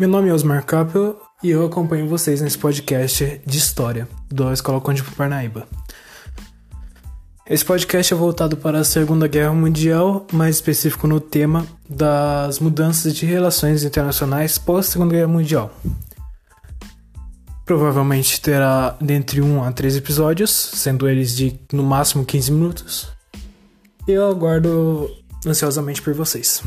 Meu nome é Osmar Capel e eu acompanho vocês nesse podcast de história da Escola Conde Parnaíba. Esse podcast é voltado para a Segunda Guerra Mundial, mais específico no tema das mudanças de relações internacionais pós-Segunda Guerra Mundial. Provavelmente terá dentre um a três episódios, sendo eles de no máximo 15 minutos. E eu aguardo ansiosamente por vocês.